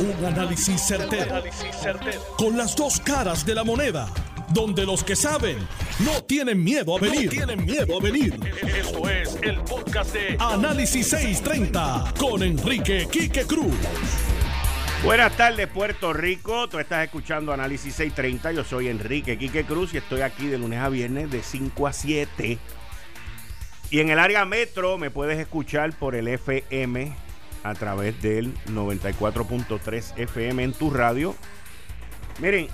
Un análisis certero, Con las dos caras de la moneda. Donde los que saben no tienen miedo a venir. tienen miedo a venir. Esto es el podcast de Análisis 630 con Enrique Quique Cruz. Buenas tardes, Puerto Rico. Tú estás escuchando Análisis 630. Yo soy Enrique Quique Cruz y estoy aquí de lunes a viernes de 5 a 7. Y en el área metro me puedes escuchar por el FM a través del 94.3 FM en tu radio. Miren,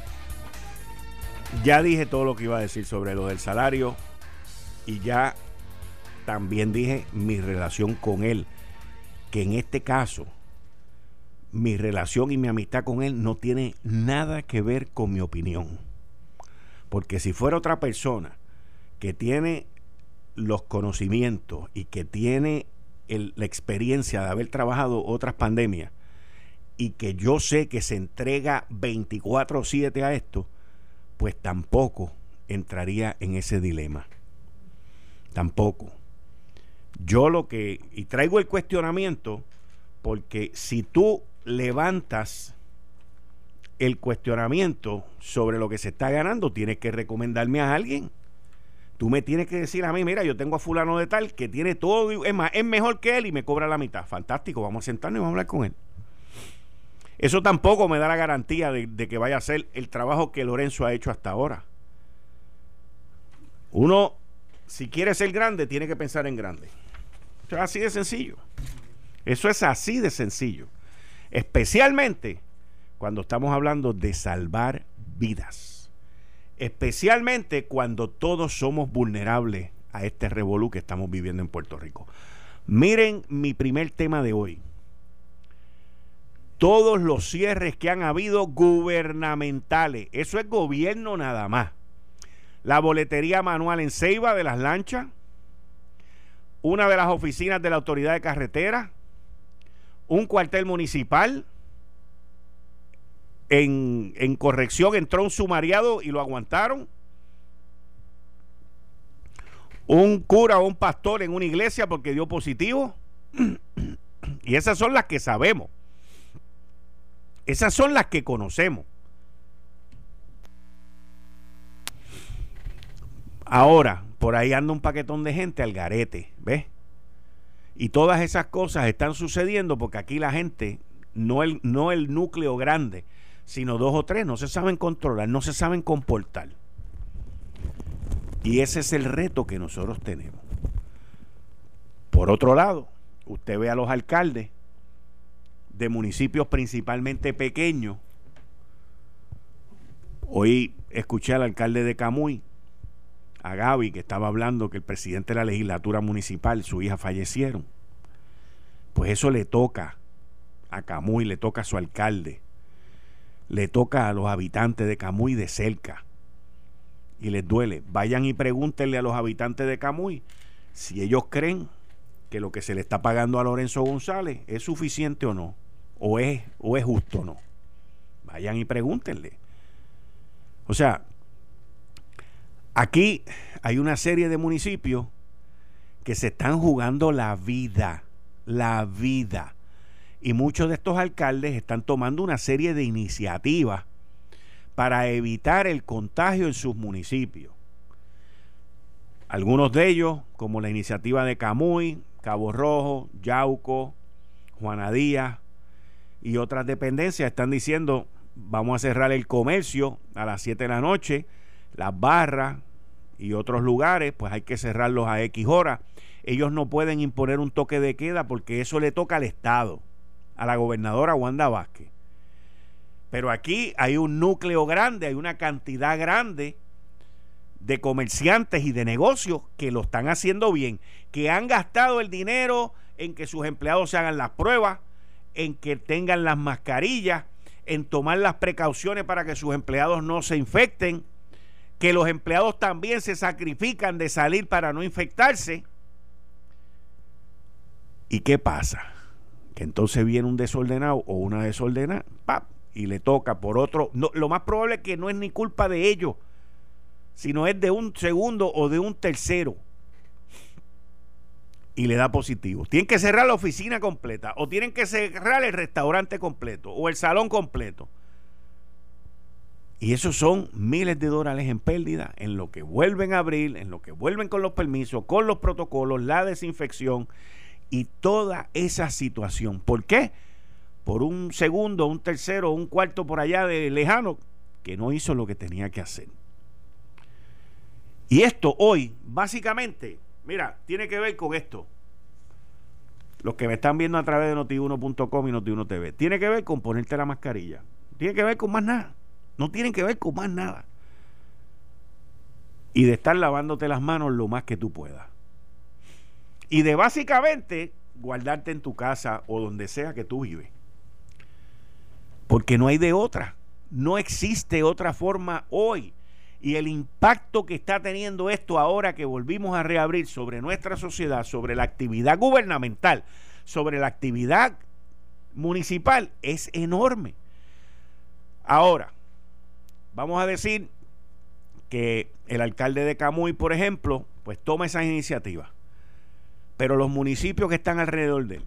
ya dije todo lo que iba a decir sobre lo del salario y ya también dije mi relación con él, que en este caso mi relación y mi amistad con él no tiene nada que ver con mi opinión. Porque si fuera otra persona que tiene los conocimientos y que tiene la experiencia de haber trabajado otras pandemias y que yo sé que se entrega 24/7 a esto, pues tampoco entraría en ese dilema. Tampoco. Yo lo que, y traigo el cuestionamiento, porque si tú levantas el cuestionamiento sobre lo que se está ganando, tienes que recomendarme a alguien. Tú me tienes que decir a mí, mira, yo tengo a fulano de tal que tiene todo, es más, es mejor que él y me cobra la mitad. Fantástico, vamos a sentarnos y vamos a hablar con él. Eso tampoco me da la garantía de, que vaya a ser el trabajo que Lorenzo ha hecho hasta ahora. Uno, si quiere ser grande, tiene que pensar en grande. Eso es así de sencillo. Eso es así de sencillo. Especialmente cuando estamos hablando de salvar vidas especialmente cuando todos somos vulnerables a este revolú que estamos viviendo en Puerto Rico. Miren mi primer tema de hoy. Todos los cierres que han habido gubernamentales, eso es gobierno nada más. La boletería manual en Ceiba de las lanchas, una de las oficinas de la autoridad de carretera, un cuartel municipal, en, corrección entró un sumariado y lo aguantaron. Un cura o un pastor en una iglesia porque dio positivo. y esas son las que sabemos. Esas son las que conocemos. Ahora, por ahí anda un paquetón de gente al garete, ¿ves? Y todas esas cosas están sucediendo porque aquí la gente, no el, no el núcleo grande, sino dos o tres. No se saben controlar, no se saben comportar. Y ese es el reto que nosotros tenemos. Por otro lado, usted ve a los alcaldes de municipios principalmente pequeños. Hoy escuché al alcalde de Camuy, a Gaby, que estaba hablando que el presidente de la legislatura municipal, su hija fallecieron. Pues eso le toca a Camuy, le toca a su alcalde le toca a los habitantes de Camuy de cerca y les duele. Vayan y pregúntenle a los habitantes de Camuy si ellos creen que lo que se le está pagando a Lorenzo González es suficiente o no, o es, o es justo o no. Vayan y pregúntenle. O sea, aquí hay una serie de municipios que se están jugando la vida, la vida y muchos de estos alcaldes están tomando una serie de iniciativas para evitar el contagio en sus municipios. Algunos de ellos, como la iniciativa de Camuy, Cabo Rojo, Yauco, Juana Díaz y otras dependencias, están diciendo vamos a cerrar el comercio a las 7 de la noche, las barras y otros lugares, pues hay que cerrarlos a X horas. Ellos no pueden imponer un toque de queda porque eso le toca al Estado a la gobernadora Wanda Vázquez. Pero aquí hay un núcleo grande, hay una cantidad grande de comerciantes y de negocios que lo están haciendo bien, que han gastado el dinero en que sus empleados se hagan las pruebas, en que tengan las mascarillas, en tomar las precauciones para que sus empleados no se infecten, que los empleados también se sacrifican de salir para no infectarse. ¿Y qué pasa? Que entonces viene un desordenado o una desordenada, ¡pap! y le toca por otro. Lo más probable es que no es ni culpa de ellos, sino es de un segundo o de un tercero. y le da positivo. Tienen que cerrar la oficina completa o tienen que cerrar el restaurante completo o el salón completo. Y esos son miles de dólares en pérdida en lo que vuelven a abrir, en lo que vuelven con los permisos, con los protocolos, la desinfección y toda esa situación. ¿Por qué? Por un segundo, un tercero, un cuarto por allá de lejano que no hizo lo que tenía que hacer. Y esto hoy, básicamente, mira, tiene que ver con esto. Los que me están viendo a través de notiuno.com y notiuno TV, tiene que ver con ponerte la mascarilla. Tiene que ver con más nada. No tienen que ver con más nada. Y de estar lavándote las manos lo más que tú puedas. Y de básicamente guardarte en tu casa o donde sea que tú vives. Porque no hay de otra. No existe otra forma hoy. Y el impacto que está teniendo esto ahora que volvimos a reabrir sobre nuestra sociedad, sobre la actividad gubernamental, sobre la actividad municipal, es enorme. Ahora, Vamos a decir que el alcalde de Camuy, por ejemplo, pues toma esas iniciativas. Pero los municipios que están alrededor de él,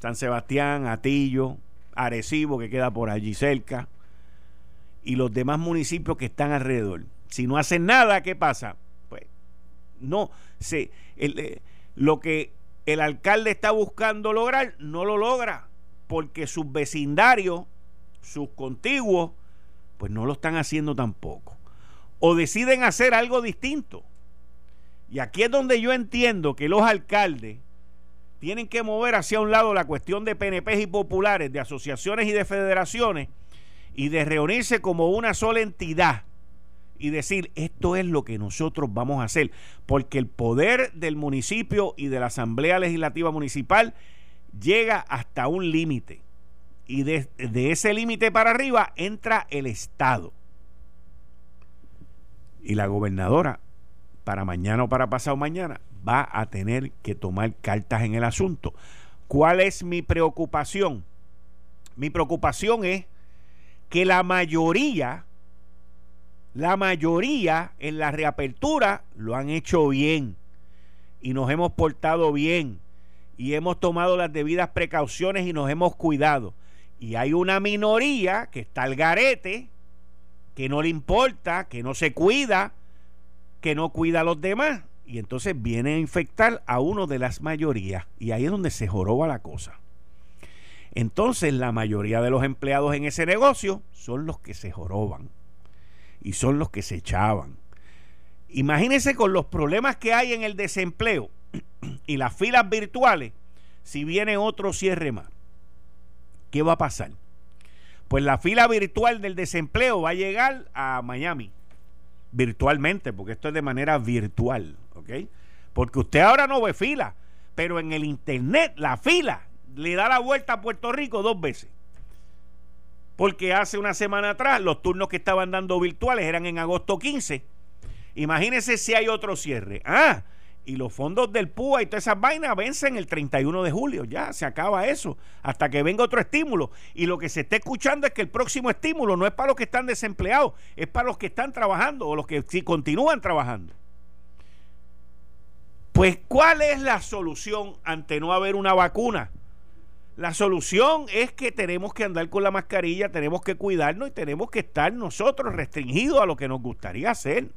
San Sebastián, Atillo, Arecibo, que queda por allí cerca, y los demás municipios que están alrededor. Si no hacen nada, ¿qué pasa? Pues no, se, eh, lo que el alcalde está buscando lograr, no lo logra, porque sus vecindarios, sus contiguos, pues no lo están haciendo tampoco. O deciden hacer algo distinto. Y aquí es donde yo entiendo que los alcaldes tienen que mover hacia un lado la cuestión de PNP y populares, de asociaciones y de federaciones, y de reunirse como una sola entidad y decir, esto es lo que nosotros vamos a hacer, porque el poder del municipio y de la Asamblea Legislativa Municipal llega hasta un límite y de, ese límite para arriba entra el Estado. Y la gobernadora, para mañana o para pasado mañana, va a tener que tomar cartas en el asunto. ¿Cuál es mi preocupación? Mi preocupación es que la mayoría, la mayoría en la reapertura lo han hecho bien y nos hemos portado bien y hemos tomado las debidas precauciones y nos hemos cuidado. Y hay una minoría que está al garete, que no le importa, que no se cuida, que no cuida a los demás. Y entonces viene a infectar a uno de las mayorías. Y ahí es donde se joroba la cosa. Entonces la mayoría de los empleados en ese negocio son los que se joroban. Y son los que se echaban. Imagínense con los problemas que hay en el desempleo y las filas virtuales si viene otro cierre más. ¿qué va a pasar? Pues la fila virtual del desempleo va a llegar a Miami, virtualmente, porque esto es de manera virtual, ¿ok? Porque usted ahora no ve fila, pero en el Internet la fila le da la vuelta a Puerto Rico dos veces. Porque hace una semana atrás los turnos que estaban dando virtuales eran en agosto 15. Imagínese si hay otro cierre. Ah, y los fondos del PUA y todas esas vainas vencen el 31 de julio. Ya se acaba eso. Hasta que venga otro estímulo. Y lo que se está escuchando es que el próximo estímulo no es para los que están desempleados, es para los que están trabajando o los que sí continúan trabajando. Pues, ¿cuál es la solución ante no haber una vacuna? La solución es que tenemos que andar con la mascarilla, tenemos que cuidarnos y tenemos que estar nosotros restringidos a lo que nos gustaría hacer.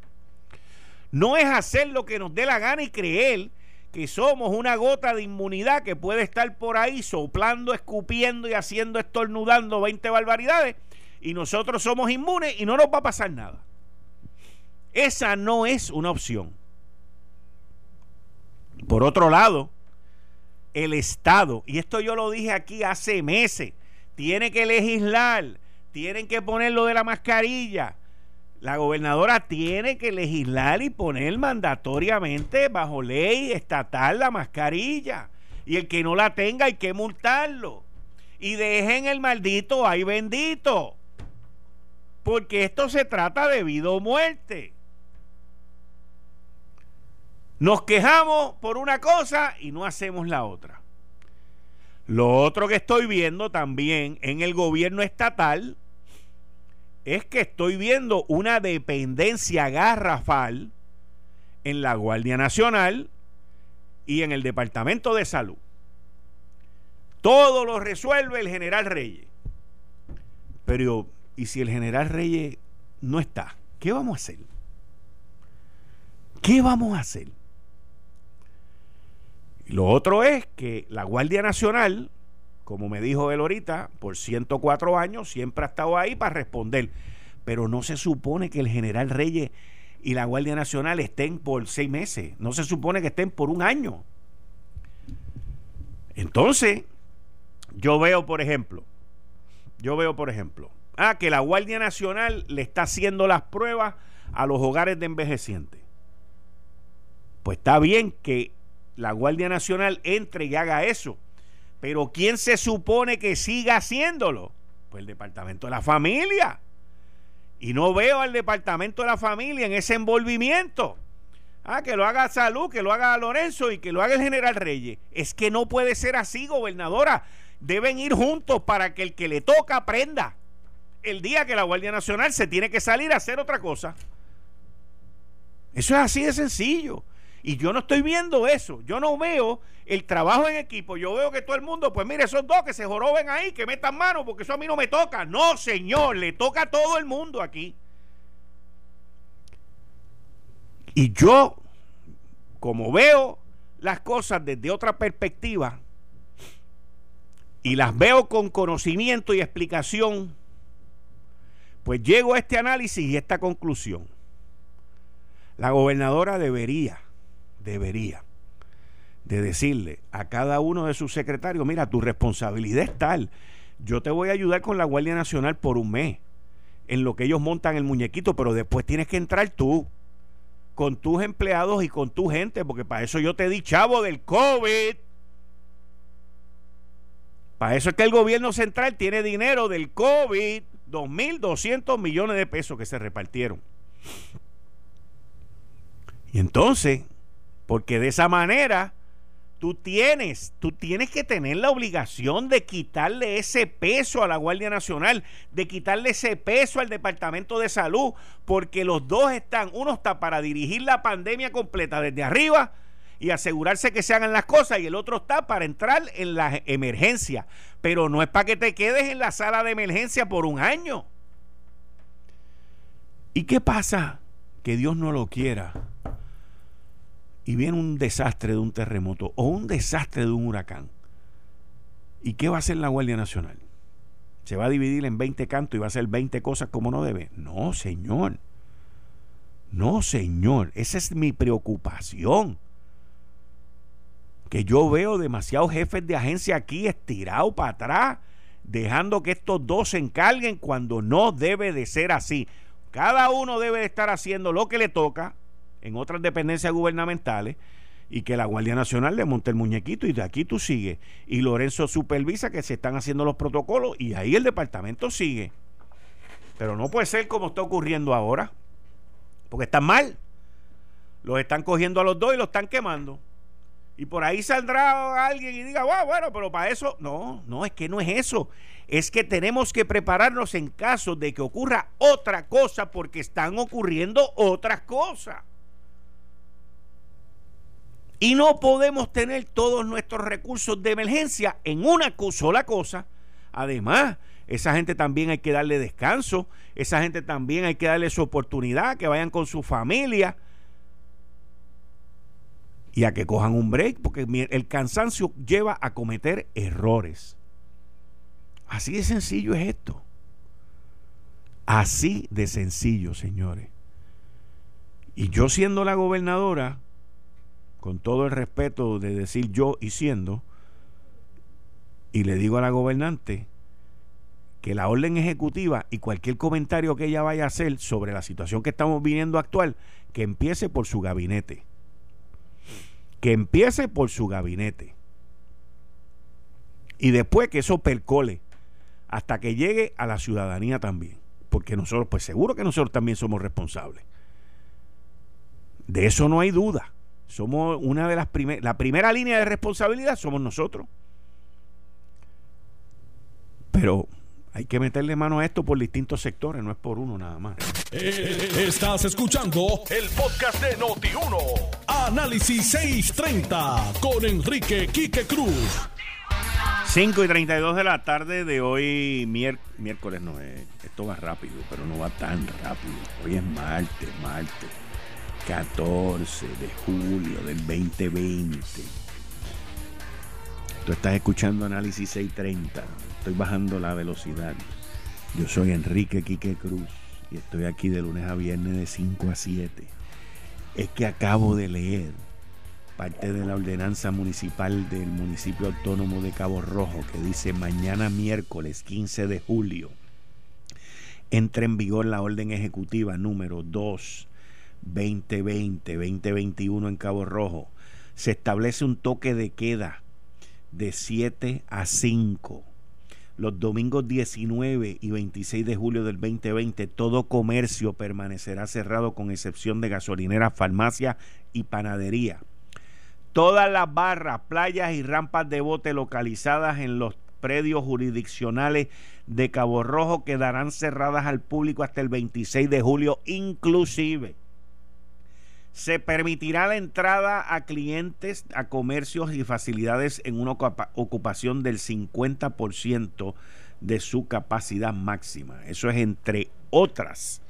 No es hacer lo que nos dé la gana y creer que somos una gota de inmunidad que puede estar por ahí soplando, escupiendo y haciendo estornudando 20 barbaridades y nosotros somos inmunes y no nos va a pasar nada. Esa no es una opción. Por otro lado, el Estado, y esto yo lo dije aquí hace meses, tiene que legislar, tienen que poner lo de la mascarilla, la gobernadora tiene que legislar y poner mandatoriamente bajo ley estatal la mascarilla. Y el que no la tenga hay que multarlo. Y dejen el maldito ay bendito. Porque esto se trata de vida o muerte. Nos quejamos por una cosa y no hacemos la otra. Lo otro que estoy viendo también en el gobierno estatal es que estoy viendo una dependencia garrafal en la Guardia Nacional y en el Departamento de Salud. Todo lo resuelve el general Reyes. Pero, ¿y si el general Reyes no está? ¿Qué vamos a hacer? ¿Qué vamos a hacer? lo otro es que la Guardia Nacional, como me dijo él ahorita, por 104 años siempre ha estado ahí para responder. Pero no se supone que el general Reyes y la Guardia Nacional estén por seis meses. No se supone que estén por un año. Entonces, yo veo, por ejemplo, yo veo, por ejemplo, ah, que la Guardia Nacional le está haciendo las pruebas a los hogares de envejecientes. Pues está bien que la Guardia Nacional entre y haga eso. Pero ¿quién se supone que siga haciéndolo? Pues el Departamento de la Familia. Y no veo al Departamento de la Familia en ese envolvimiento. Ah, que lo haga Salud, que lo haga Lorenzo y que lo haga el general Reyes. Es que no puede ser así, gobernadora. Deben ir juntos para que el que le toca aprenda. El día que la Guardia Nacional se tiene que salir a hacer otra cosa. Eso es así de sencillo. Y yo no estoy viendo eso. Yo no veo el trabajo en equipo. Yo veo que todo el mundo, pues mire, esos dos que se joroben ahí, que metan mano, porque eso a mí no me toca. No, señor, le toca a todo el mundo aquí. Y yo, como veo las cosas desde otra perspectiva, y las veo con conocimiento y explicación, pues llego a este análisis y esta conclusión. La gobernadora debería debería de decirle a cada uno de sus secretarios, mira, tu responsabilidad es tal, yo te voy a ayudar con la Guardia Nacional por un mes, en lo que ellos montan el muñequito, pero después tienes que entrar tú, con tus empleados y con tu gente, porque para eso yo te di chavo del COVID. Para eso es que el gobierno central tiene dinero del COVID, 2.200 millones de pesos que se repartieron. Y entonces, porque de esa manera tú tienes, tú tienes que tener la obligación de quitarle ese peso a la Guardia Nacional, de quitarle ese peso al Departamento de Salud, porque los dos están, uno está para dirigir la pandemia completa desde arriba y asegurarse que se hagan las cosas y el otro está para entrar en la emergencia, pero no es para que te quedes en la sala de emergencia por un año. ¿Y qué pasa? Que Dios no lo quiera y viene un desastre de un terremoto o un desastre de un huracán, ¿y qué va a hacer la Guardia Nacional? ¿Se va a dividir en 20 cantos y va a hacer 20 cosas como no debe? No, señor. No, señor. Esa es mi preocupación. Que yo veo demasiados jefes de agencia aquí estirados para atrás, dejando que estos dos se encarguen cuando no debe de ser así. Cada uno debe de estar haciendo lo que le toca, en otras dependencias gubernamentales y que la Guardia Nacional le monte el muñequito y de aquí tú sigues. Y Lorenzo supervisa que se están haciendo los protocolos y ahí el departamento sigue. Pero no puede ser como está ocurriendo ahora, porque están mal. Los están cogiendo a los dos y los están quemando. Y por ahí saldrá alguien y diga, bueno, pero para eso, no, no, es que no es eso. Es que tenemos que prepararnos en caso de que ocurra otra cosa porque están ocurriendo otras cosas. Y no podemos tener todos nuestros recursos de emergencia en una sola cosa. Además, esa gente también hay que darle descanso, esa gente también hay que darle su oportunidad, que vayan con su familia y a que cojan un break, porque el cansancio lleva a cometer errores. Así de sencillo es esto. Así de sencillo, señores. Y yo siendo la gobernadora, con todo el respeto de decir yo y siendo, y le digo a la gobernante que la orden ejecutiva y cualquier comentario que ella vaya a hacer sobre la situación que estamos viviendo actual, que empiece por su gabinete. Que empiece por su gabinete. Y después que eso percole hasta que llegue a la ciudadanía también. Porque nosotros, pues seguro que nosotros también somos responsables. De eso no hay duda. Somos una de las primeras, la primera línea de responsabilidad somos nosotros. Pero hay que meterle mano a esto por distintos sectores, no es por uno nada más. Eh, estás escuchando el podcast de Noti1. Análisis 630 con Enrique Quique Cruz. 5 y 32 de la tarde de hoy, miércoles no es, esto va rápido, pero no va tan rápido. Hoy es martes, martes, 14 de julio del 2020. Tú estás escuchando Análisis 630, estoy bajando la velocidad. Yo soy Enrique Quique Cruz y estoy aquí de lunes a viernes de 5 a 7. Es que acabo de leer parte de la ordenanza municipal del municipio autónomo de Cabo Rojo que dice mañana miércoles 15 de julio entra en vigor la orden ejecutiva número 2 2020-2021 en Cabo Rojo. Se establece un toque de queda de 7 a 5 los domingos 19 y 26 de julio del 2020, todo comercio permanecerá cerrado con excepción de gasolineras, farmacias y panadería. Todas las barras, playas y rampas de bote localizadas en los predios jurisdiccionales de Cabo Rojo quedarán cerradas al público hasta el 26 de julio inclusive. Se permitirá la entrada a clientes, a comercios y facilidades en una ocupación del 50% de su capacidad máxima. Eso es entre otras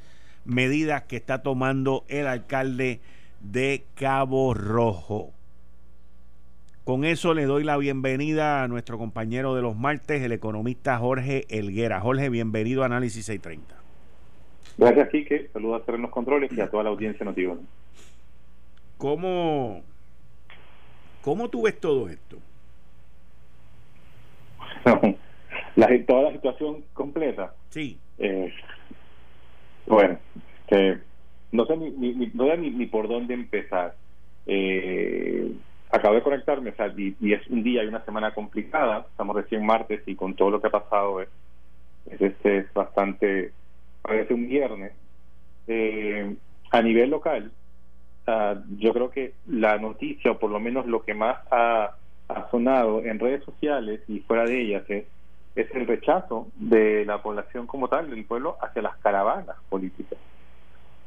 medidas que está tomando el alcalde de Cabo Rojo. Con eso le doy la bienvenida a nuestro compañero de los martes, el economista Jorge Elguera. Jorge, bienvenido a Análisis 630. Gracias, Quique. Saludos a los controles y a toda la audiencia notiuana. ¿Cómo, ¿Cómo tú ves todo esto? la, toda la situación completa. Sí. Eh, bueno, no sé ni, no sé ni, por dónde empezar. Eh, acabo de conectarme, o sea, y, es un día y una semana complicada. Estamos recién martes y con todo lo que ha pasado es, este es bastante, parece un viernes. Eh, a nivel local, yo creo que la noticia, o por lo menos lo que más ha, sonado en redes sociales y fuera de ellas, es, es el rechazo de la población como tal, del pueblo, hacia las caravanas políticas.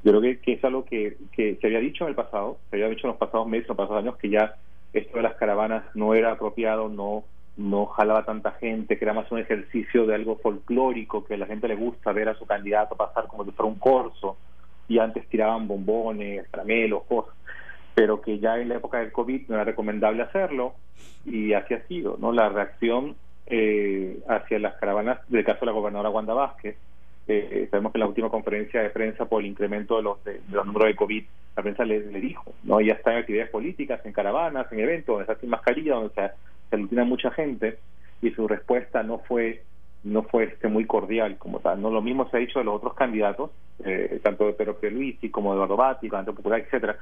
Yo creo que, es algo que, que se había dicho en el pasado, se había dicho en los pasados meses, en los pasados años, que ya esto de las caravanas no era apropiado, no no jalaba tanta gente, que era más un ejercicio de algo folclórico, que a la gente le gusta ver a su candidato pasar como si fuera un corso, y antes tiraban bombones, caramelos, cosas, pero que ya en la época del COVID no era recomendable hacerlo y así ha sido, ¿no? La reacción eh, hacia las caravanas, del caso de la gobernadora Wanda Vázquez, eh, sabemos que en la última conferencia de prensa por el incremento de los, de, los números de COVID, la prensa le, dijo, ¿no? Ella está en actividades políticas, en caravanas, en eventos, donde está sin mascarilla, donde se, se mucha gente, y su respuesta no fue no fue este muy cordial como tal. No lo mismo se ha dicho de los otros candidatos, eh, tanto de Pedro Pierluisi como de Eduardo Canto Popular, etcétera,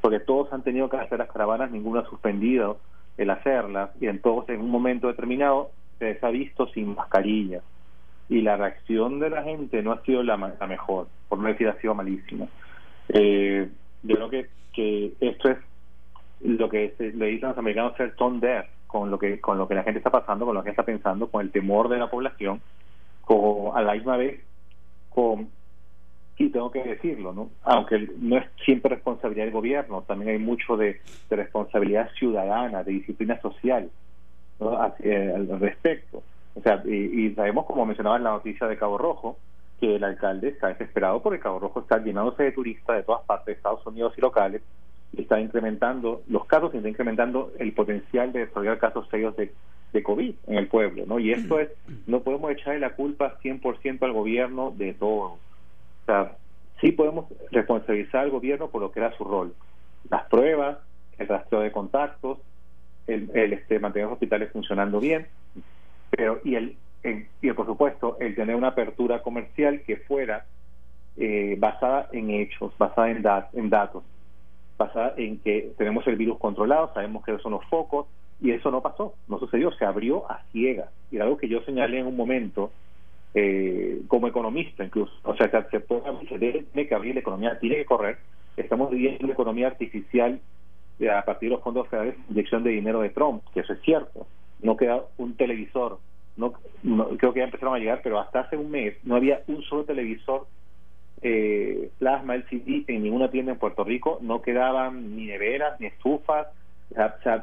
porque todos han tenido que hacer las caravanas, ninguno ha suspendido el hacerlas, y en todos en un momento determinado se ha visto sin mascarilla. Y la reacción de la gente no ha sido la, mejor, por no decir ha sido malísima. Eh, yo creo que, que esto es lo que le dicen los americanos ser tone con lo que con lo que la gente está pasando, con lo que está pensando, con el temor de la población, con, a la misma vez con y tengo que decirlo, ¿no? Aunque no es siempre responsabilidad del gobierno, también hay mucho de, responsabilidad ciudadana, de disciplina social ¿no? al respecto. O sea, y, sabemos, como mencionaba en la noticia de Cabo Rojo, que el alcalde está desesperado porque Cabo Rojo está llenándose de turistas de todas partes de Estados Unidos y locales está incrementando los casos y está incrementando el potencial de desarrollar casos serios de, COVID en el pueblo, ¿no? Y esto es, no podemos echarle la culpa 100% al gobierno de todo. O sea, sí podemos responsabilizar al gobierno por lo que era su rol. Las pruebas, el rastreo de contactos, el, el este, mantener los hospitales funcionando bien, pero y el, y por supuesto el tener una apertura comercial que fuera eh, basada en hechos, basada en, en datos basada en que tenemos el virus controlado, sabemos que son los focos, y eso no pasó, no sucedió, se abrió a ciegas. Y algo que yo señalé en un momento, eh, como economista incluso, o sea, se, puede, se tiene que abrir la economía, tiene que correr. Estamos viviendo una economía artificial eh, a partir de los fondos federales, inyección de dinero de Trump, que eso es cierto. No queda un televisor, no, creo que ya empezaron a llegar, pero hasta hace un mes no había un solo televisor eh, plasma LCD en ninguna tienda en Puerto Rico, no quedaban ni neveras, ni estufas,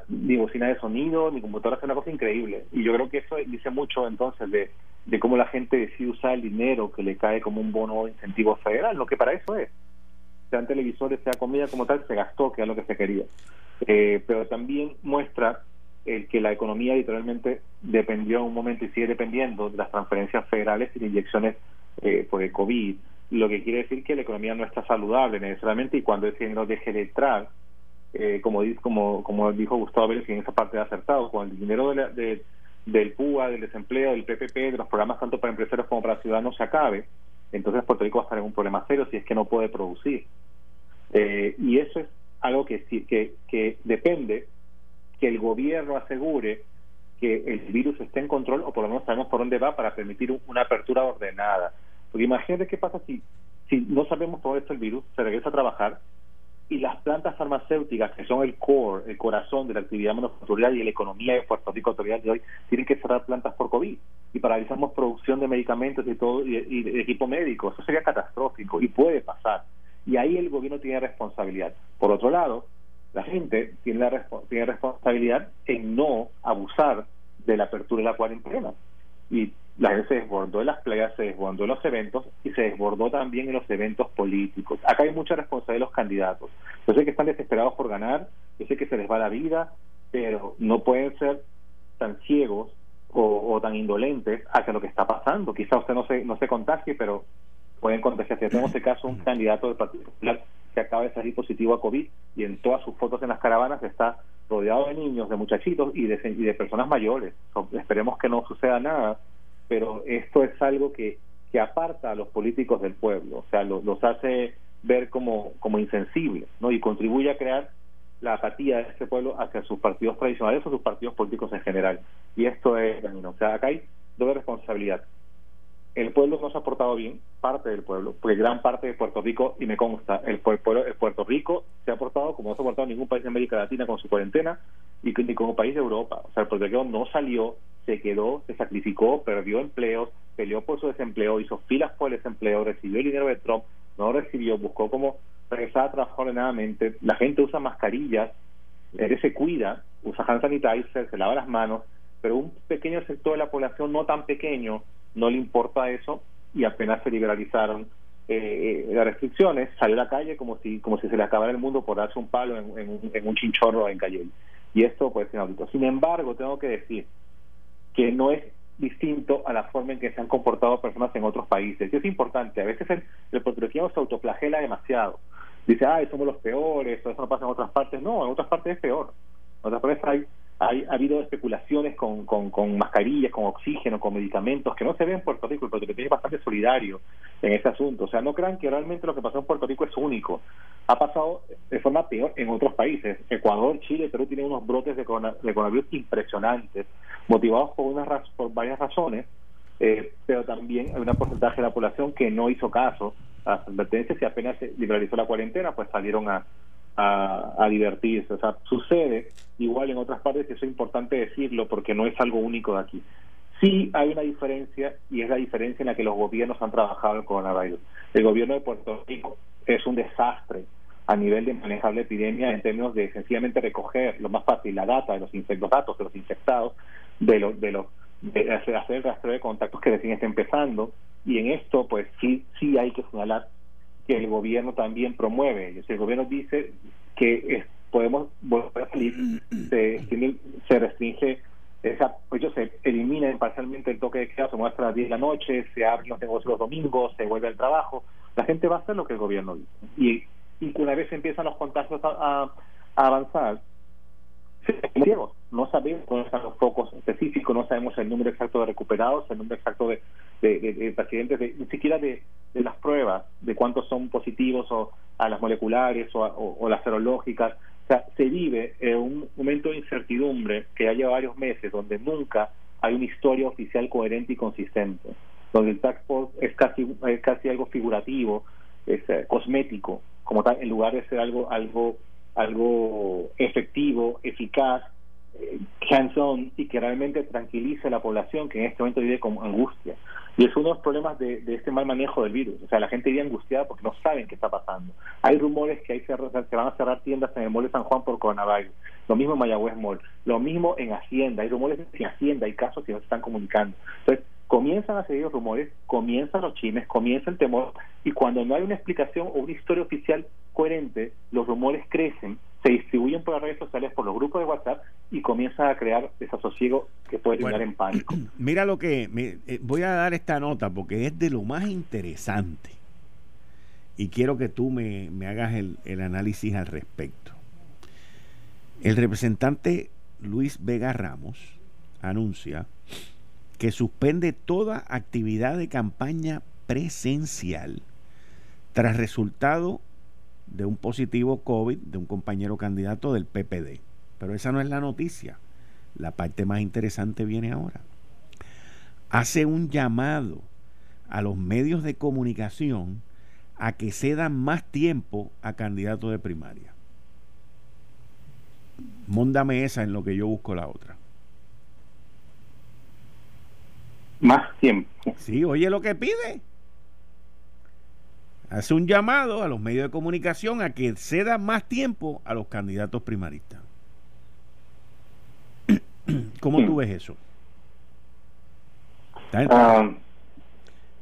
ni bocina de sonido, ni computadoras, es una cosa increíble. Y yo creo que eso dice mucho entonces de, de cómo la gente decide usar el dinero que le cae como un bono de incentivo federal, lo que para eso es. Sean televisores, sea comida como tal, se gastó, que es lo que se quería. Eh, pero también muestra el que la economía literalmente dependió en un momento y sigue dependiendo de las transferencias federales y de inyecciones eh, por el COVID, lo que quiere decir que la economía no está saludable necesariamente y cuando ese dinero deje de entrar, eh, como, como, como dijo Gustavo Vélez, en esa parte de acertado, con el dinero de, del PUA, del desempleo, del PPP, de los programas tanto para empresarios como para ciudadanos se acabe, entonces Puerto Rico va a estar en un problema serio si es que no puede producir. Eh, y eso es algo que, que, que depende que el gobierno asegure que el virus esté en control o por lo menos sabemos por dónde va para permitir una apertura ordenada. Porque imagínate qué pasa si, si no sabemos todo esto el virus, se regresa a trabajar y las plantas farmacéuticas, que son el core, el corazón de la actividad manufacturera y la economía de Puerto Rico de hoy, tienen que cerrar plantas por COVID y paralizamos producción de medicamentos y todo y equipo médico. Eso sería catastrófico y puede pasar. Y ahí el gobierno tiene responsabilidad. Por otro lado, la gente tiene, la tiene responsabilidad en no abusar de la apertura de la cuarentena. Y la gente se desbordó en las playas, se desbordó en los eventos y se desbordó también en los eventos políticos. Acá hay mucha responsabilidad de los candidatos. Yo sé que están desesperados por ganar, yo sé que se les va la vida, pero no pueden ser tan ciegos o, tan indolentes hacia lo que está pasando. Quizá usted no se, no se contagie, pero pueden contagiarse. Tenemos este caso un candidato del Partido Popular que acaba de salir positivo a COVID y en todas sus fotos en las caravanas está rodeado de niños, de muchachitos y de, y de personas mayores. esperemos que no suceda nada, pero esto es algo que, que aparta a los políticos del pueblo, o sea, los, hace ver como, como insensibles ¿no? y contribuye a crear la apatía de este pueblo hacia sus partidos tradicionales o sus partidos políticos en general. Y esto es, o sea, acá hay doble responsabilidad el pueblo no se ha portado bien, parte del pueblo, porque gran parte de Puerto Rico, y me consta, el, pueblo, el Puerto Rico se ha portado como no se ha portado ningún país de América Latina con su cuarentena, y ni como país de Europa. O sea, el Puerto Rico no salió, se quedó, se sacrificó, perdió empleos, peleó por su desempleo, hizo filas por el desempleo, recibió el dinero de Trump, no recibió, buscó como regresar a trabajar ordenadamente, la gente usa mascarillas, se cuida, usa hand sanitizer, se lava las manos, pero un pequeño sector de la población, no tan pequeño, no le importa eso y apenas se liberalizaron eh, las restricciones, salió a la calle como si como si se le acabara el mundo por darse un palo en, un chinchorro en Calle. Y esto puede ser inaudito. Sin embargo, tengo que decir que no es distinto a la forma en que se han comportado personas en otros países. Y es importante, a veces el, el puertorriqueño se autoflagela demasiado. Dice, ay, somos los peores, eso no pasa en otras partes. No, en otras partes es peor. En otras partes hay hay, ha habido especulaciones con, con, mascarillas, con oxígeno, con medicamentos que no se ven en Puerto Rico. El Puerto Rico es bastante solidario en ese asunto. O sea, no crean que realmente lo que pasó en Puerto Rico es único. Ha pasado de forma peor en otros países. Ecuador, Chile, Perú tienen unos brotes de, coronavirus impresionantes, motivados por, unas, por varias razones, eh, pero también hay un porcentaje de la población que no hizo caso a las advertencias y apenas se liberalizó la cuarentena, pues salieron a, a, divertirse. O sea, sucede igual en otras partes, y eso es importante decirlo porque no es algo único de aquí. Sí hay una diferencia y es la diferencia en la que los gobiernos han trabajado el coronavirus. El gobierno de Puerto Rico es un desastre a nivel de manejar la epidemia en términos de sencillamente recoger lo más fácil la data de los, los datos de los infectados, de los de los de hacer el rastreo de contactos que recién está empezando y en esto pues sí sí hay que señalar que el gobierno también promueve. el gobierno dice que podemos volver a salir, se, se restringe, esa, pues se elimina parcialmente el toque de queda, se muestra a las 10 de la noche, se abren los negocios los domingos, se vuelve al trabajo. La gente va a hacer lo que el gobierno dice. Y, y una vez empiezan los contagios a, avanzar, no sabemos dónde están los focos específicos, no sabemos el número exacto de recuperados, el número exacto de, de, pacientes, ni siquiera de, las pruebas, de cuántos son positivos o a las moleculares o, las serológicas. O sea, se vive un momento de incertidumbre que ya lleva varios meses, donde nunca hay una historia oficial coherente y consistente, donde el tax es casi, es casi algo figurativo, es eh, cosmético, como tal, en lugar de ser algo, algo algo efectivo, eficaz, y que realmente tranquilice a la población que en este momento vive con angustia. Y Y es uno de los problemas de, este mal manejo del virus. O sea, la gente vive angustiada porque no saben qué está pasando. Hay rumores que hay se van a cerrar tiendas en el Mall de San Juan por coronavirus. Lo mismo en Mayagüez Mall. Lo mismo en Hacienda. Hay rumores en Hacienda, hay casos que no se están comunicando. Entonces, comienzan a seguir los rumores, comienzan los chimes, comienza el temor. Y cuando no hay una explicación o una historia oficial coherente, los rumores crecen se distribuyen por las redes sociales, por los grupos de WhatsApp y comienza a crear desasosiego que puede terminar en pánico. Mira lo que eh, voy a dar esta nota porque es de lo más interesante y quiero que tú me, hagas el, el análisis al respecto. El representante Luis Vega Ramos anuncia que suspende toda actividad de campaña presencial tras resultado de un positivo COVID de un compañero candidato del PPD. Pero esa no es la noticia. La parte más interesante viene ahora. Hace un llamado a los medios de comunicación a que cedan más tiempo a candidatos de primaria. Móndame esa en lo que yo busco la otra. Más tiempo. Sí, oye lo que pide hace un llamado a los medios de comunicación a que ceda más tiempo a los candidatos primaristas. ¿Cómo tú ves eso? Ah,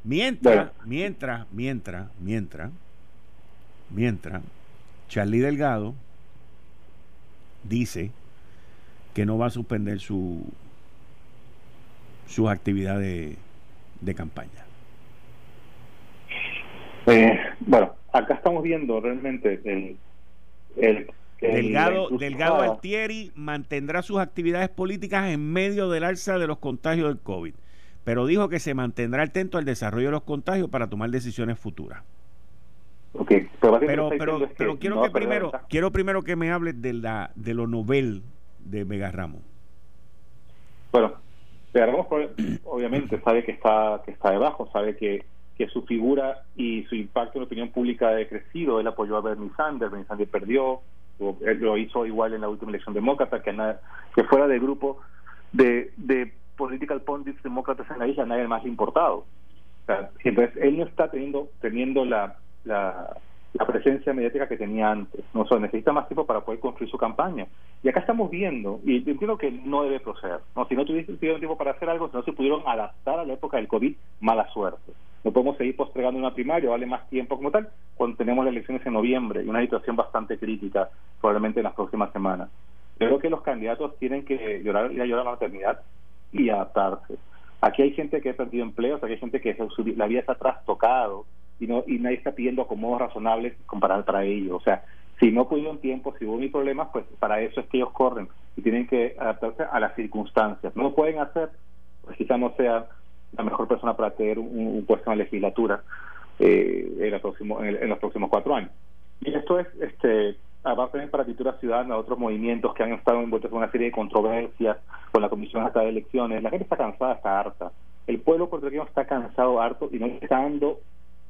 mientras, mientras, mientras, mientras, mientras, Charlie Delgado dice que no va a suspender su sus actividades de campaña. Eh, bueno, acá estamos viendo realmente el, el, Delgado, Delgado Altieri mantendrá sus actividades políticas en medio del alza de los contagios del COVID, pero dijo que se mantendrá atento al desarrollo de los contagios para tomar decisiones futuras. Okay, pero, pero, pero, quiero que primero quiero primero que me hables de la de lo novel de Vega Ramos. Bueno, Vega Ramos obviamente sabe que está que está debajo, sabe que que su figura y su impacto en la opinión pública ha decrecido. Él apoyó a Bernie Sanders, Bernie Sanders perdió, él lo hizo igual en la última elección demócrata, que, fuera del grupo de, de political pundits demócratas en la isla, nadie más importado. entonces, él no está teniendo, teniendo la, la, presencia mediática que tenía antes. No o necesita más tiempo para poder construir su campaña. Y acá estamos viendo, y entiendo que no debe proceder. ¿no? Si no tuviese tiempo para hacer algo, si no se pudieron adaptar a la época del COVID, mala suerte. No podemos seguir postergando una primaria, vale más tiempo como tal, cuando tenemos las elecciones en noviembre y una situación bastante crítica probablemente en las próximas semanas. Creo que los candidatos tienen que llorar, ir a llorar a la maternidad y adaptarse. Aquí hay gente que ha perdido empleos, aquí hay gente que la vida está trastocado y, no, y nadie está pidiendo acomodos razonables comparar para ellos. O sea, si no pudieron tiempo, si hubo mis problemas, pues para eso es que ellos corren y tienen que adaptarse a las circunstancias. No lo pueden hacer, pues quizá no sea la mejor persona para tener un, puesto en la legislatura eh, en, próximo, en, los próximos cuatro años. Y esto es, este, aparte de para Cultura Ciudadana, otros movimientos que han estado envueltos en una serie de controversias con la Comisión hasta de Elecciones, la gente está cansada, está harta. El pueblo puertorriqueño está cansado, harto y no está dando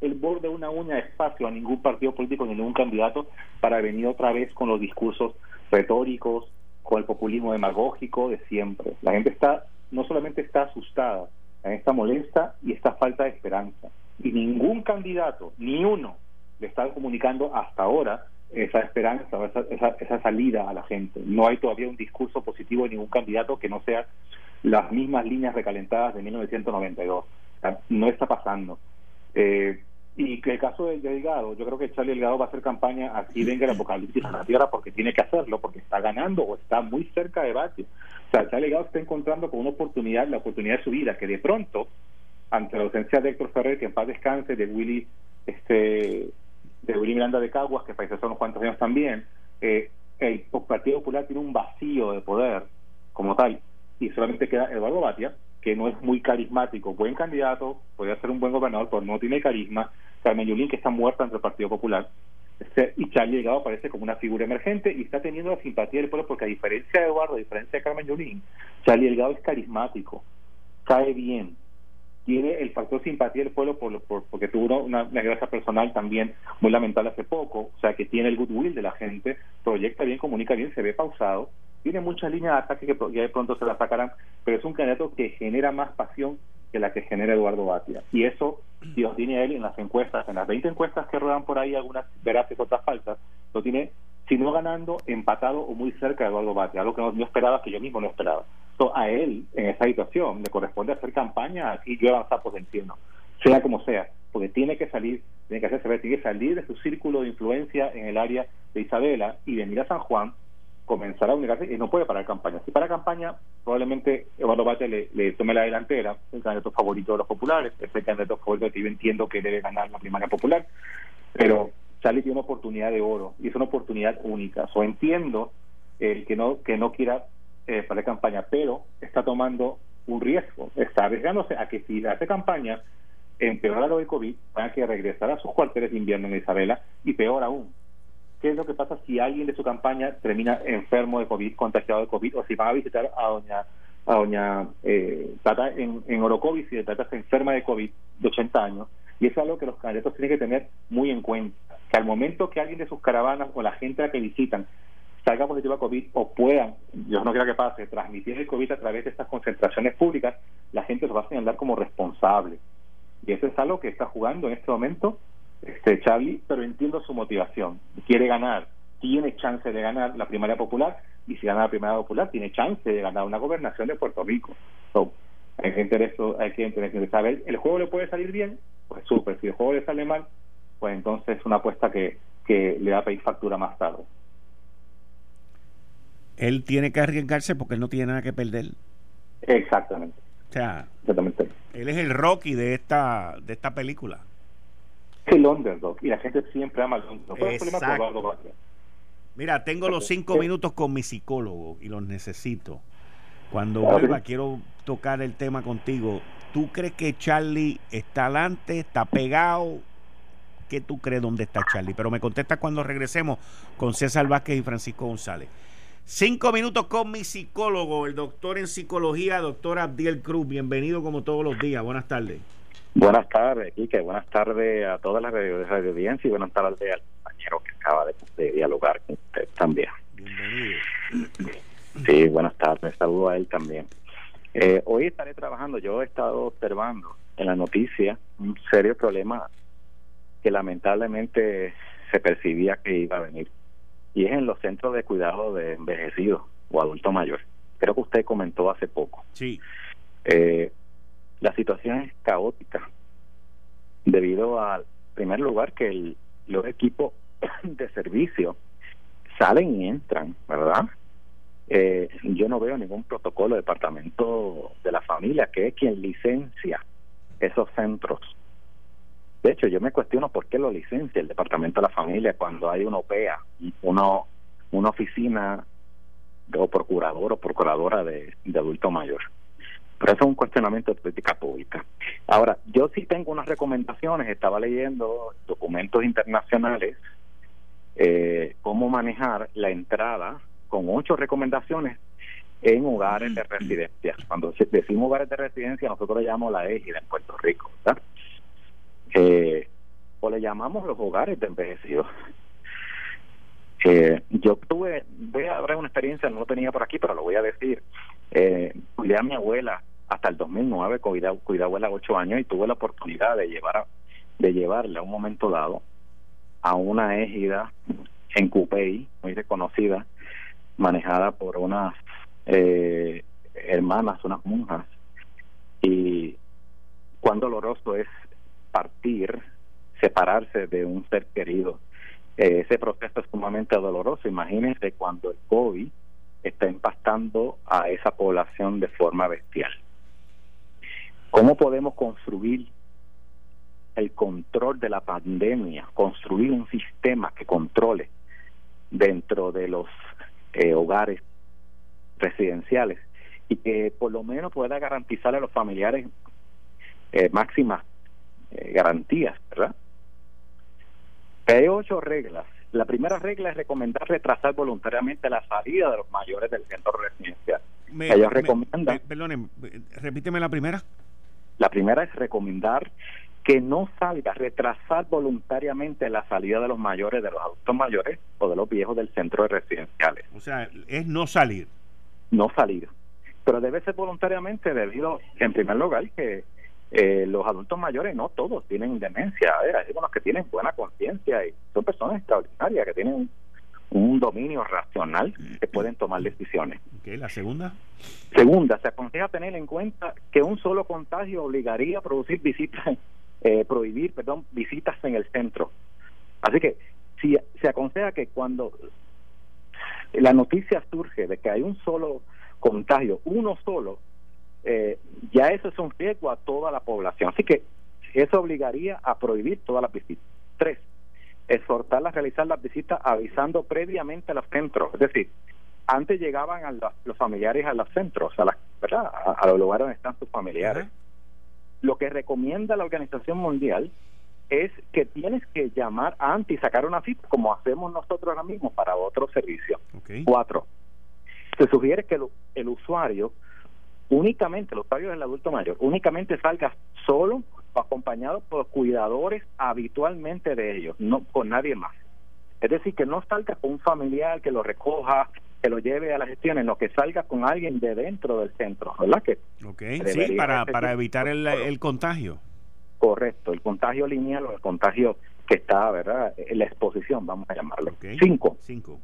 el borde de una uña de espacio a ningún partido político ni ningún candidato para venir otra vez con los discursos retóricos, con el populismo demagógico de siempre. La gente está, no solamente está asustada, esta molesta y esta falta de esperanza. Y ningún candidato, ni uno, le está comunicando hasta ahora esa esperanza, esa, esa, salida a la gente. No hay todavía un discurso positivo de ningún candidato que no sea las mismas líneas recalentadas de 1992. no está pasando. Eh, y que el caso de Delgado, yo creo que Charlie Delgado va a hacer campaña aquí venga el apocalipsis a la tierra porque tiene que hacerlo, porque está ganando o está muy cerca de Batia. O sea, Charlie Delgado está encontrando con una oportunidad, la oportunidad de su vida, que de pronto, ante la ausencia de Héctor Ferrer, que en paz descanse, de Willy, este, de Willy Miranda de Caguas, que falleció hace unos cuantos años también, eh, el Partido Popular tiene un vacío de poder como tal, y solamente queda Eduardo Batia, que no es muy carismático, buen candidato, podría ser un buen gobernador, pero no tiene carisma, Carmen Yulín, que está muerta entre el Partido Popular, y Charlie Delgado aparece como una figura emergente y está teniendo la simpatía del pueblo porque a diferencia de Eduardo, a diferencia de Carmen Yulín, Charlie Delgado es carismático, cae bien, tiene el factor simpatía del pueblo por, porque tuvo una, una personal también muy lamentable hace poco, o sea que tiene el goodwill de la gente, proyecta bien, comunica bien, se ve pausado, tiene muchas líneas de ataque que ya de pronto se la sacarán, pero es un candidato que genera más pasión que la que genera Eduardo Batia. Y eso, lo tiene él en las encuestas, en las 20 encuestas que ruedan por ahí, algunas veraces, otras falsas, lo tiene, si no ganando, empatado o muy cerca de Eduardo Batia, algo que no, esperaba, que yo mismo no esperaba. a él, en esa situación, le corresponde hacer campaña y yo avanzar por encima sea como sea, porque tiene que salir, tiene que hacerse ver, tiene que salir de su círculo de influencia en el área de Isabela y venir a San Juan comenzar a unirse y no puede parar campaña. Si para campaña, probablemente Eduardo Bate le, tome la delantera, el candidato favorito de los populares, es candidato favorito que yo entiendo que debe ganar la primaria popular, pero Charlie tiene una oportunidad de oro y es una oportunidad única. O entiendo el que no que no quiera eh, parar campaña, pero está tomando un riesgo, está arriesgándose a que si hace campaña empeora lo del COVID, van a que regresar a sus cuarteles de invierno en Isabela y peor aún, qué es lo que pasa si alguien de su campaña termina enfermo de COVID, contagiado de COVID, o si van a visitar a doña a doña eh, Tata en, en Orocovis y de Tata se enferma de COVID de 80 años. Y eso es algo que los candidatos tienen que tener muy en cuenta, que al momento que alguien de sus caravanas o la gente a la que visitan salga positivo a COVID o puedan, yo no quiero que pase, transmitir el COVID a través de estas concentraciones públicas, la gente los va a señalar como responsable. Y eso es algo que está jugando en este momento este Charlie, pero entiendo su motivación. Quiere ganar, tiene chance de ganar la primaria popular y si gana la primaria popular tiene chance de ganar una gobernación de Puerto Rico. hay que interesar, hay que interesar. ¿El juego le puede salir bien? Pues súper. Si el juego le sale mal, pues entonces es una apuesta que, que le va a pedir factura más tarde. Él tiene que arriesgarse porque él no tiene nada que perder. Exactamente. O sea, Exactamente. él es el Rocky de esta, de esta película el underdog y la gente siempre ama al underdog. Mira, tengo los cinco minutos con mi psicólogo y los necesito. Cuando vuelva, quiero tocar el tema contigo. ¿Tú crees que Charlie está adelante, está pegado? ¿Qué tú crees dónde está Charlie? Pero me contesta cuando regresemos con César Vázquez y Francisco González. Cinco minutos con mi psicólogo, el doctor en psicología, doctor Abdiel Cruz. Bienvenido como todos los días. Buenas tardes. Buenas tardes, Quique. Buenas tardes a todas las radio, radio audiencia y buenas tardes al compañero que acaba de, dialogar con usted también. Bienvenido. Sí, buenas tardes. Saludo a él también. Eh, hoy estaré trabajando. Yo he estado observando en la noticia un serio problema que lamentablemente se percibía que iba a venir. Y es en los centros de cuidado de envejecidos o adultos mayores. Creo que usted comentó hace poco. Sí. Eh, la situación es caótica debido al primer lugar que los equipos de servicio salen y entran, ¿verdad? Eh, yo no veo ningún protocolo del departamento de la familia que es quien licencia esos centros. De hecho, yo me cuestiono por qué lo licencia el departamento de la familia cuando hay una OPEA, uno, una oficina o procurador o procuradora de, de adulto mayor. Pero eso es un cuestionamiento de política pública. Ahora, yo sí tengo unas recomendaciones, estaba leyendo documentos internacionales, eh, cómo manejar la entrada con ocho recomendaciones en hogares de residencia. Cuando decimos hogares de residencia, nosotros le llamamos la égida en Puerto Rico, ¿verdad? Eh, o le llamamos los hogares de envejecidos. Eh, yo tuve, voy a hablar una experiencia, no lo tenía por aquí, pero lo voy a decir. Eh, cuidé a mi abuela hasta el 2009, cuidé, cuidé a abuela ocho años y tuve la oportunidad de llevar de llevarla a un momento dado a una égida en Cupey, muy reconocida, manejada por unas eh, hermanas, unas monjas. Y cuán doloroso es partir, separarse de un ser querido. Eh, ese proceso es sumamente doloroso. Imagínense cuando el COVID está impactando a esa población de forma bestial. ¿Cómo podemos construir el control de la pandemia, construir un sistema que controle dentro de los eh, hogares residenciales y que por lo menos pueda garantizar a los familiares eh, máximas eh, garantías, ¿verdad? Hay ocho reglas. La primera regla es recomendar retrasar voluntariamente la salida de los mayores del centro residencial. Ellos recomiendan. perdone, repíteme la primera. La primera es recomendar que no salga, retrasar voluntariamente la salida de los mayores, de los adultos mayores o de los viejos del centro de residenciales. O sea, es no salir. No salir. Pero debe ser voluntariamente debido, en primer lugar, que eh, los adultos mayores no todos tienen demencia, hay algunos que tienen buena conciencia y son personas extraordinarias que tienen un dominio racional que pueden tomar decisiones. ¿Qué? ¿La segunda? Segunda, se aconseja tener en cuenta que un solo contagio obligaría a producir visitas, eh, prohibir, perdón, visitas en el centro. Así que si se aconseja que cuando la noticia surge de que hay un solo contagio, uno solo, eh, ya eso es un riesgo a toda la población. Así que eso obligaría a prohibir todas las visitas. Tres, exhortarla a realizar las visitas avisando previamente a los centros. Es decir, antes llegaban a los, familiares a los centros, a, la, ¿verdad? A, los lugares donde están sus familiares. Lo que recomienda la Organización Mundial es que tienes que llamar antes y sacar una cita, como hacemos nosotros ahora mismo para otro servicio. Cuatro, se sugiere que el, usuario únicamente, el usuario del adulto mayor, únicamente salga solo acompañado por cuidadores habitualmente de ellos, no con nadie más. Es decir, que no salga con un familiar que lo recoja, que lo lleve a las gestiones, no que salga con alguien de dentro del centro, ¿verdad? Que sí, para, para evitar el, el, contagio. Correcto, el contagio lineal o el contagio que está, ¿verdad? En la exposición, vamos a llamarlo. Cinco. Cinco.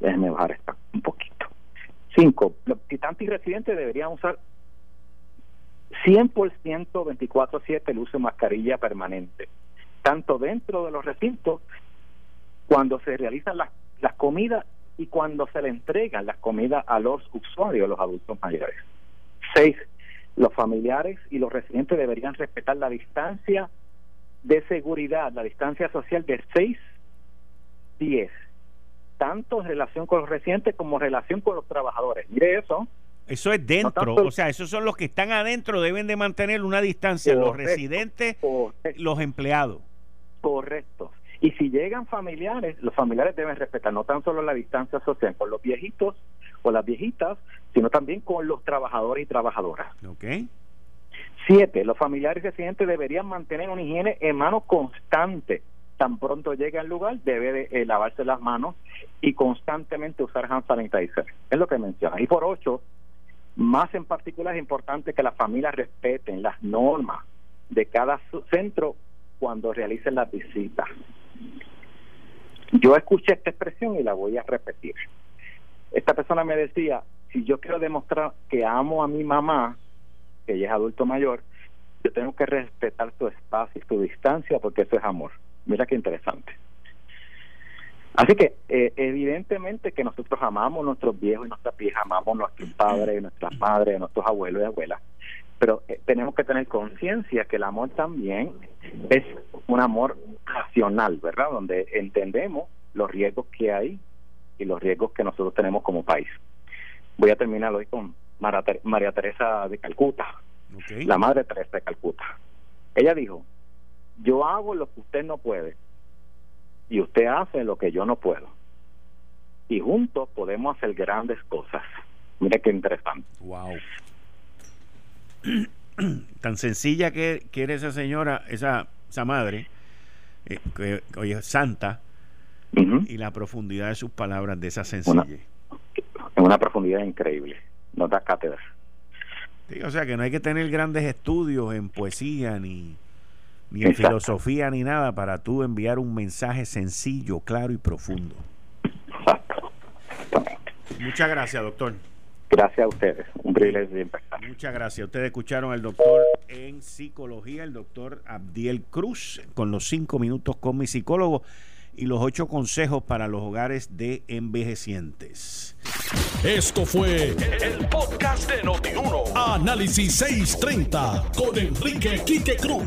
Déjenme bajar esta un poquito. Cinco, los visitantes y residentes deberían usar 100% 24/7 el uso de mascarilla permanente, tanto dentro de los recintos, cuando se realizan las, las comidas y cuando se le entregan las comidas a los usuarios, los adultos mayores. Seis, los familiares y los residentes deberían respetar la distancia de seguridad, la distancia social de 6 10, tanto en relación con los residentes como en relación con los trabajadores. Mire eso, eso es dentro, o sea, esos son los que están adentro, deben de mantener una distancia, los residentes, los empleados. Correcto. Y si llegan familiares, los familiares deben respetar no tan solo la distancia social con los viejitos o las viejitas, sino también con los trabajadores y trabajadoras. Ok. Siete, los familiares residentes deberían mantener una higiene en mano constante. Tan pronto llega al lugar, debe de, eh, lavarse las manos y constantemente usar hand sanitizer. Es lo que menciona. Y por ocho, más en particular es importante que las familias respeten las normas de cada centro cuando realicen las visitas. Yo escuché esta expresión y la voy a repetir. Esta persona me decía, si yo quiero demostrar que amo a mi mamá, que ella es adulto mayor, yo tengo que respetar su espacio y su distancia porque eso es amor. Mira qué interesante. Así que eh, evidentemente que nosotros amamos nuestros viejos y nuestras viejas, amamos nuestros padres, nuestras madres, nuestros abuelos y abuelas, pero eh, tenemos que tener conciencia que el amor también es un amor racional, ¿verdad? Donde entendemos los riesgos que hay y los riesgos que nosotros tenemos como país. Voy a terminar hoy con María Teresa de Calcuta, la madre Teresa de Calcuta. Ella dijo, yo hago lo que usted no puede, y usted hace lo que yo no puedo. Y juntos podemos hacer grandes cosas. Mire qué interesante. Wow. Tan sencilla que, que era esa señora, esa, esa madre, eh, que oye, santa, y la profundidad de sus palabras, de esa sencillez. Una, una profundidad increíble. No da cátedra. o sea que no hay que tener grandes estudios en poesía ni ni en filosofía ni nada para tú enviar un mensaje sencillo, claro y profundo. Muchas gracias, doctor. Gracias a ustedes. Un privilegio. Muchas gracias. Ustedes escucharon al doctor en psicología, el doctor Abdiel Cruz, con los cinco minutos con mi psicólogo y los ocho consejos para los hogares de envejecientes. Esto fue el, podcast de Notiuno. Análisis 630 con Enrique Quique Cruz.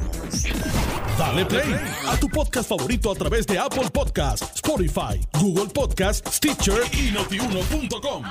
Dale play a tu podcast favorito a través de Apple Podcasts, Spotify, Google Podcasts, Stitcher y notiuno.com.